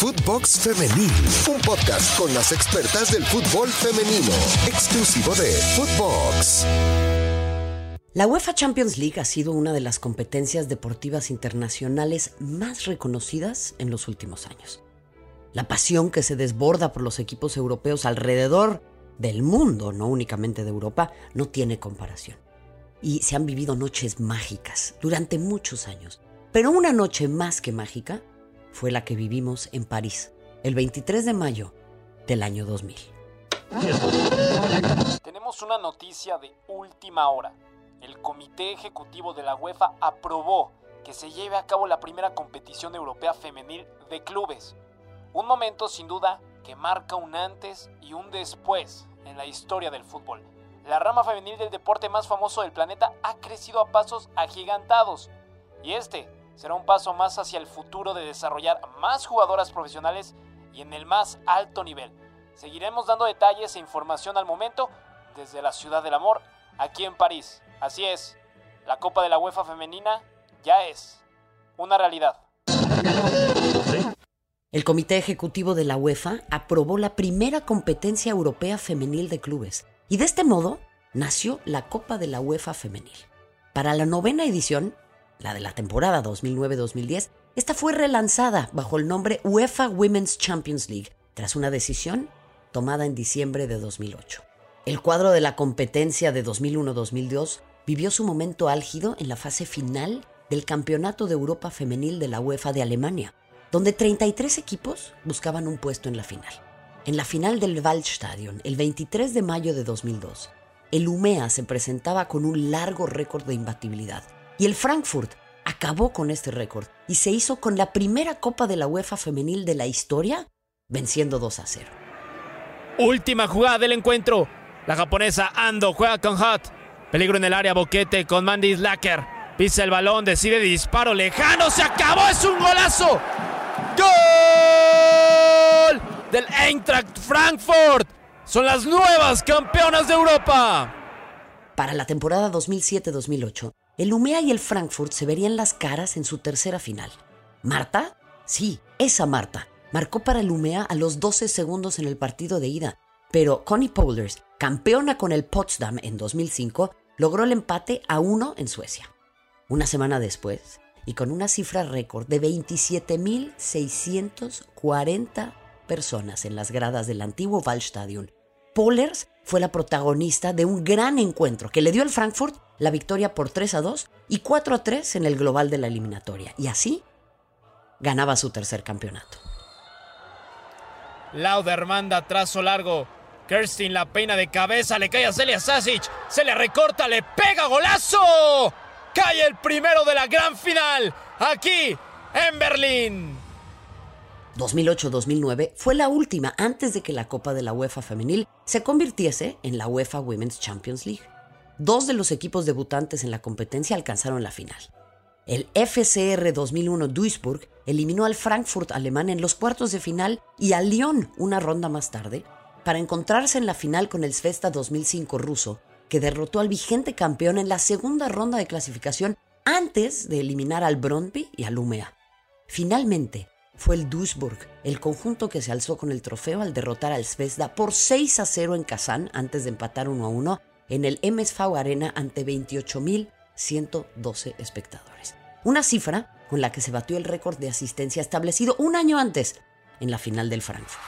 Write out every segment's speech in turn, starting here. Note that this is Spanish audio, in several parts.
Footbox Femenil, un podcast con las expertas del fútbol femenino, exclusivo de Footbox. La UEFA Champions League ha sido una de las competencias deportivas internacionales más reconocidas en los últimos años. La pasión que se desborda por los equipos europeos alrededor del mundo, no únicamente de Europa, no tiene comparación. Y se han vivido noches mágicas durante muchos años. Pero una noche más que mágica fue la que vivimos en París, el 23 de mayo del año 2000. Tenemos una noticia de última hora. El Comité Ejecutivo de la UEFA aprobó que se lleve a cabo la primera competición europea femenil de clubes. Un momento sin duda que marca un antes y un después en la historia del fútbol. La rama femenil del deporte más famoso del planeta ha crecido a pasos agigantados. Y este será un paso más hacia el futuro de desarrollar más jugadoras profesionales y en el más alto nivel. Seguiremos dando detalles e información al momento desde la Ciudad del Amor, aquí en París. Así es, la Copa de la UEFA femenina ya es una realidad. El Comité Ejecutivo de la UEFA aprobó la primera competencia europea femenil de clubes y de este modo nació la Copa de la UEFA femenil. Para la novena edición, la de la temporada 2009-2010, esta fue relanzada bajo el nombre UEFA Women's Champions League, tras una decisión tomada en diciembre de 2008. El cuadro de la competencia de 2001-2002 vivió su momento álgido en la fase final del Campeonato de Europa Femenil de la UEFA de Alemania, donde 33 equipos buscaban un puesto en la final. En la final del Waldstadion, el 23 de mayo de 2002, el UMEA se presentaba con un largo récord de imbatibilidad, y el Frankfurt acabó con este récord y se hizo con la primera Copa de la UEFA femenil de la historia, venciendo 2 a 0. Última jugada del encuentro. La japonesa Ando juega con Hot. Peligro en el área, Boquete con Mandy Slacker. Pisa el balón, decide disparo lejano. ¡Se acabó! ¡Es un golazo! ¡Gol! Del Eintracht Frankfurt. Son las nuevas campeonas de Europa. Para la temporada 2007-2008, el Umea y el Frankfurt se verían las caras en su tercera final. ¿Marta? Sí, esa Marta. Marcó para el Umea a los 12 segundos en el partido de ida, pero Connie Polders, campeona con el Potsdam en 2005, logró el empate a uno en Suecia. Una semana después, y con una cifra récord de 27.640 personas en las gradas del antiguo Waldstadion, Polders fue la protagonista de un gran encuentro que le dio al Frankfurt la victoria por 3 a 2 y 4 a 3 en el global de la eliminatoria. Y así ganaba su tercer campeonato. Lauder manda trazo largo. Kerstin la peina de cabeza, le cae a Celia Sasic, se le recorta, le pega golazo. Cae el primero de la gran final, aquí en Berlín. 2008-2009 fue la última antes de que la Copa de la UEFA femenil se convirtiese en la UEFA Women's Champions League. Dos de los equipos debutantes en la competencia alcanzaron la final. El FCR 2001 Duisburg eliminó al Frankfurt alemán en los cuartos de final y a Lyon una ronda más tarde para encontrarse en la final con el Svesta 2005 ruso, que derrotó al vigente campeón en la segunda ronda de clasificación antes de eliminar al Brøndby y al Umea. Finalmente, fue el Duisburg, el conjunto que se alzó con el trofeo al derrotar al Zvezda por 6 a 0 en Kazán antes de empatar 1 a 1 en el MSV Arena ante 28.112 espectadores. Una cifra con la que se batió el récord de asistencia establecido un año antes en la final del Frankfurt.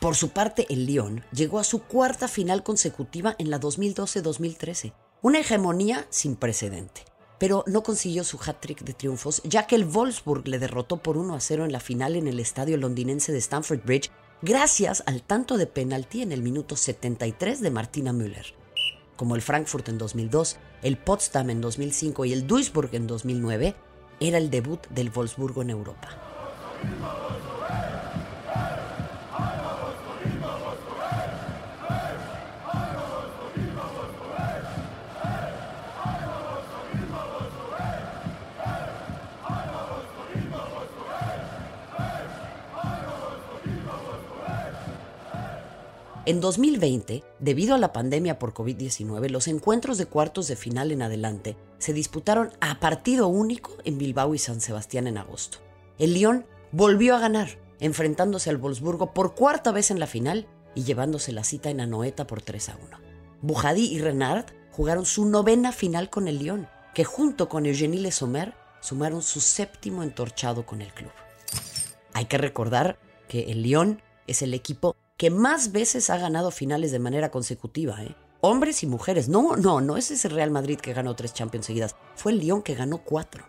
Por su parte, el Lyon llegó a su cuarta final consecutiva en la 2012-2013, una hegemonía sin precedente. Pero no consiguió su hat-trick de triunfos, ya que el Wolfsburg le derrotó por 1 a 0 en la final en el estadio londinense de Stamford Bridge, gracias al tanto de penalti en el minuto 73 de Martina Müller. Como el Frankfurt en 2002, el Potsdam en 2005 y el Duisburg en 2009, era el debut del Wolfsburgo en Europa. En 2020, debido a la pandemia por COVID-19, los encuentros de cuartos de final en adelante se disputaron a partido único en Bilbao y San Sebastián en agosto. El Lyon volvió a ganar, enfrentándose al Wolfsburgo por cuarta vez en la final y llevándose la cita en Anoeta por 3 a 1. Bujadi y Renard jugaron su novena final con el Lyon, que junto con Eugénie Le Sommer sumaron su séptimo entorchado con el club. Hay que recordar que el Lyon es el equipo que más veces ha ganado finales de manera consecutiva, ¿eh? Hombres y mujeres. No, no, no es ese Real Madrid que ganó tres Champions seguidas. Fue el Lyon que ganó cuatro.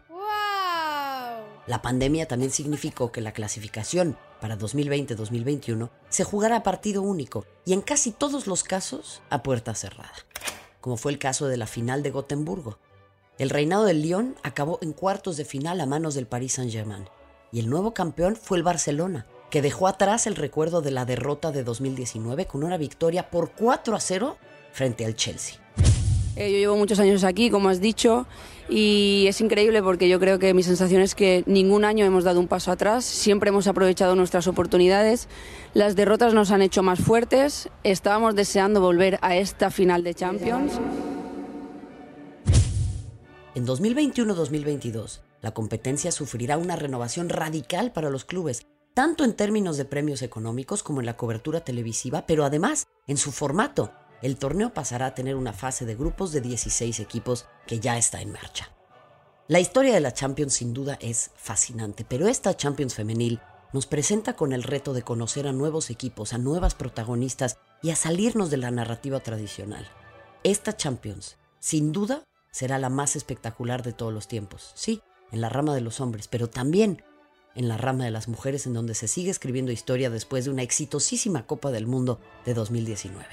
La pandemia también significó que la clasificación para 2020-2021 se jugará a partido único y en casi todos los casos a puerta cerrada, como fue el caso de la final de Gotemburgo. El reinado del Lyon acabó en cuartos de final a manos del Paris Saint-Germain y el nuevo campeón fue el Barcelona, que dejó atrás el recuerdo de la derrota de 2019 con una victoria por 4 a 0 frente al Chelsea. Eh, yo llevo muchos años aquí, como has dicho, y es increíble porque yo creo que mi sensación es que ningún año hemos dado un paso atrás, siempre hemos aprovechado nuestras oportunidades, las derrotas nos han hecho más fuertes, estábamos deseando volver a esta final de Champions. En 2021-2022, la competencia sufrirá una renovación radical para los clubes, tanto en términos de premios económicos como en la cobertura televisiva, pero además en su formato. El torneo pasará a tener una fase de grupos de 16 equipos que ya está en marcha. La historia de la Champions sin duda es fascinante, pero esta Champions femenil nos presenta con el reto de conocer a nuevos equipos, a nuevas protagonistas y a salirnos de la narrativa tradicional. Esta Champions, sin duda, será la más espectacular de todos los tiempos. Sí, en la rama de los hombres, pero también en la rama de las mujeres en donde se sigue escribiendo historia después de una exitosísima Copa del Mundo de 2019.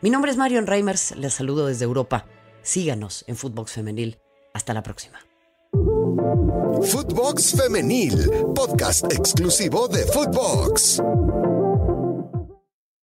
Mi nombre es Marion Reimers, les saludo desde Europa. Síganos en Footbox Femenil. Hasta la próxima. Footbox Femenil, podcast exclusivo de Footbox.